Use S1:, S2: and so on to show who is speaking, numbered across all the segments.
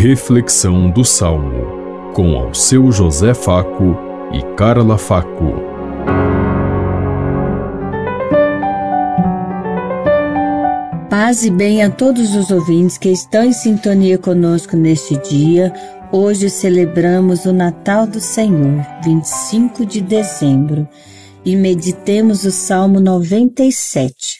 S1: Reflexão do Salmo, com ao seu José Faco e Carla Faco.
S2: Paz e bem a todos os ouvintes que estão em sintonia conosco neste dia. Hoje celebramos o Natal do Senhor, 25 de dezembro, e meditemos o Salmo 97.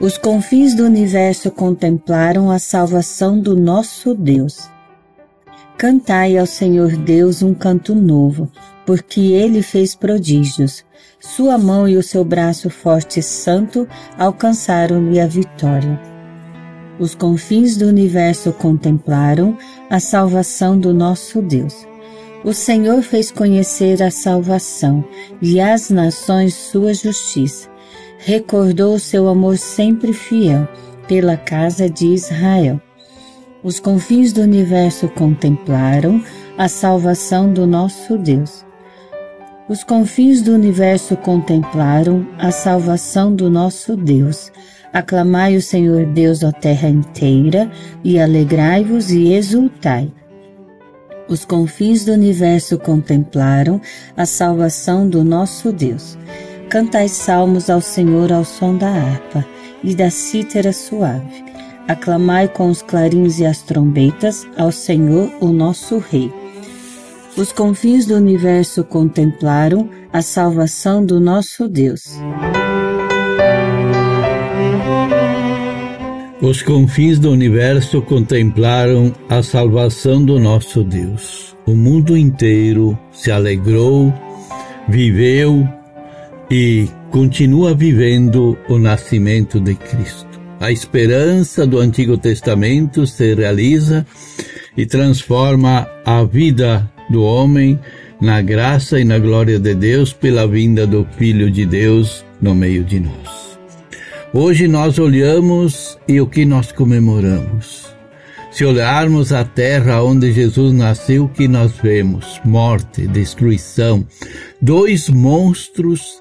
S2: Os confins do universo contemplaram a salvação do nosso Deus. Cantai ao Senhor Deus um canto novo, porque ele fez prodígios. Sua mão e o seu braço forte e santo alcançaram-lhe a vitória. Os confins do universo contemplaram a salvação do nosso Deus. O Senhor fez conhecer a salvação e às nações sua justiça recordou seu amor sempre fiel pela casa de Israel. Os confins do universo contemplaram a salvação do nosso Deus. Os confins do universo contemplaram a salvação do nosso Deus. Aclamai o Senhor Deus, ó terra inteira, e alegrai-vos e exultai. Os confins do universo contemplaram a salvação do nosso Deus. Cantai salmos ao Senhor ao som da harpa e da cítara suave. Aclamai com os clarins e as trombetas ao Senhor, o nosso Rei. Os confins do universo contemplaram a salvação do nosso Deus.
S3: Os confins do universo contemplaram a salvação do nosso Deus. O mundo inteiro se alegrou, viveu e continua vivendo o nascimento de Cristo. A esperança do Antigo Testamento se realiza e transforma a vida do homem na graça e na glória de Deus pela vinda do Filho de Deus no meio de nós. Hoje nós olhamos e o que nós comemoramos? Se olharmos a terra onde Jesus nasceu, o que nós vemos? Morte, destruição, dois monstros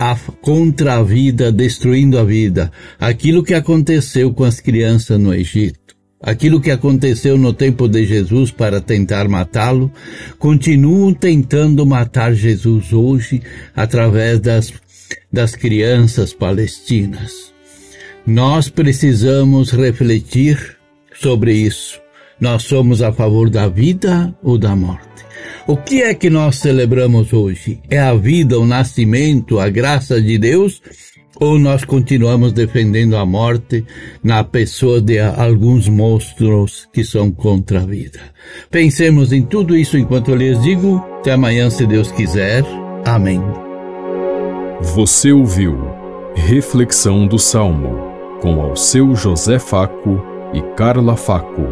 S3: a, contra a vida, destruindo a vida. Aquilo que aconteceu com as crianças no Egito, aquilo que aconteceu no tempo de Jesus para tentar matá-lo, continuam tentando matar Jesus hoje através das, das crianças palestinas. Nós precisamos refletir sobre isso. Nós somos a favor da vida ou da morte? O que é que nós celebramos hoje? É a vida, o nascimento, a graça de Deus? Ou nós continuamos defendendo a morte na pessoa de alguns monstros que são contra a vida? Pensemos em tudo isso enquanto eu lhes digo. Até amanhã, se Deus quiser. Amém.
S1: Você ouviu Reflexão do Salmo com ao seu José Faco e Carla Faco.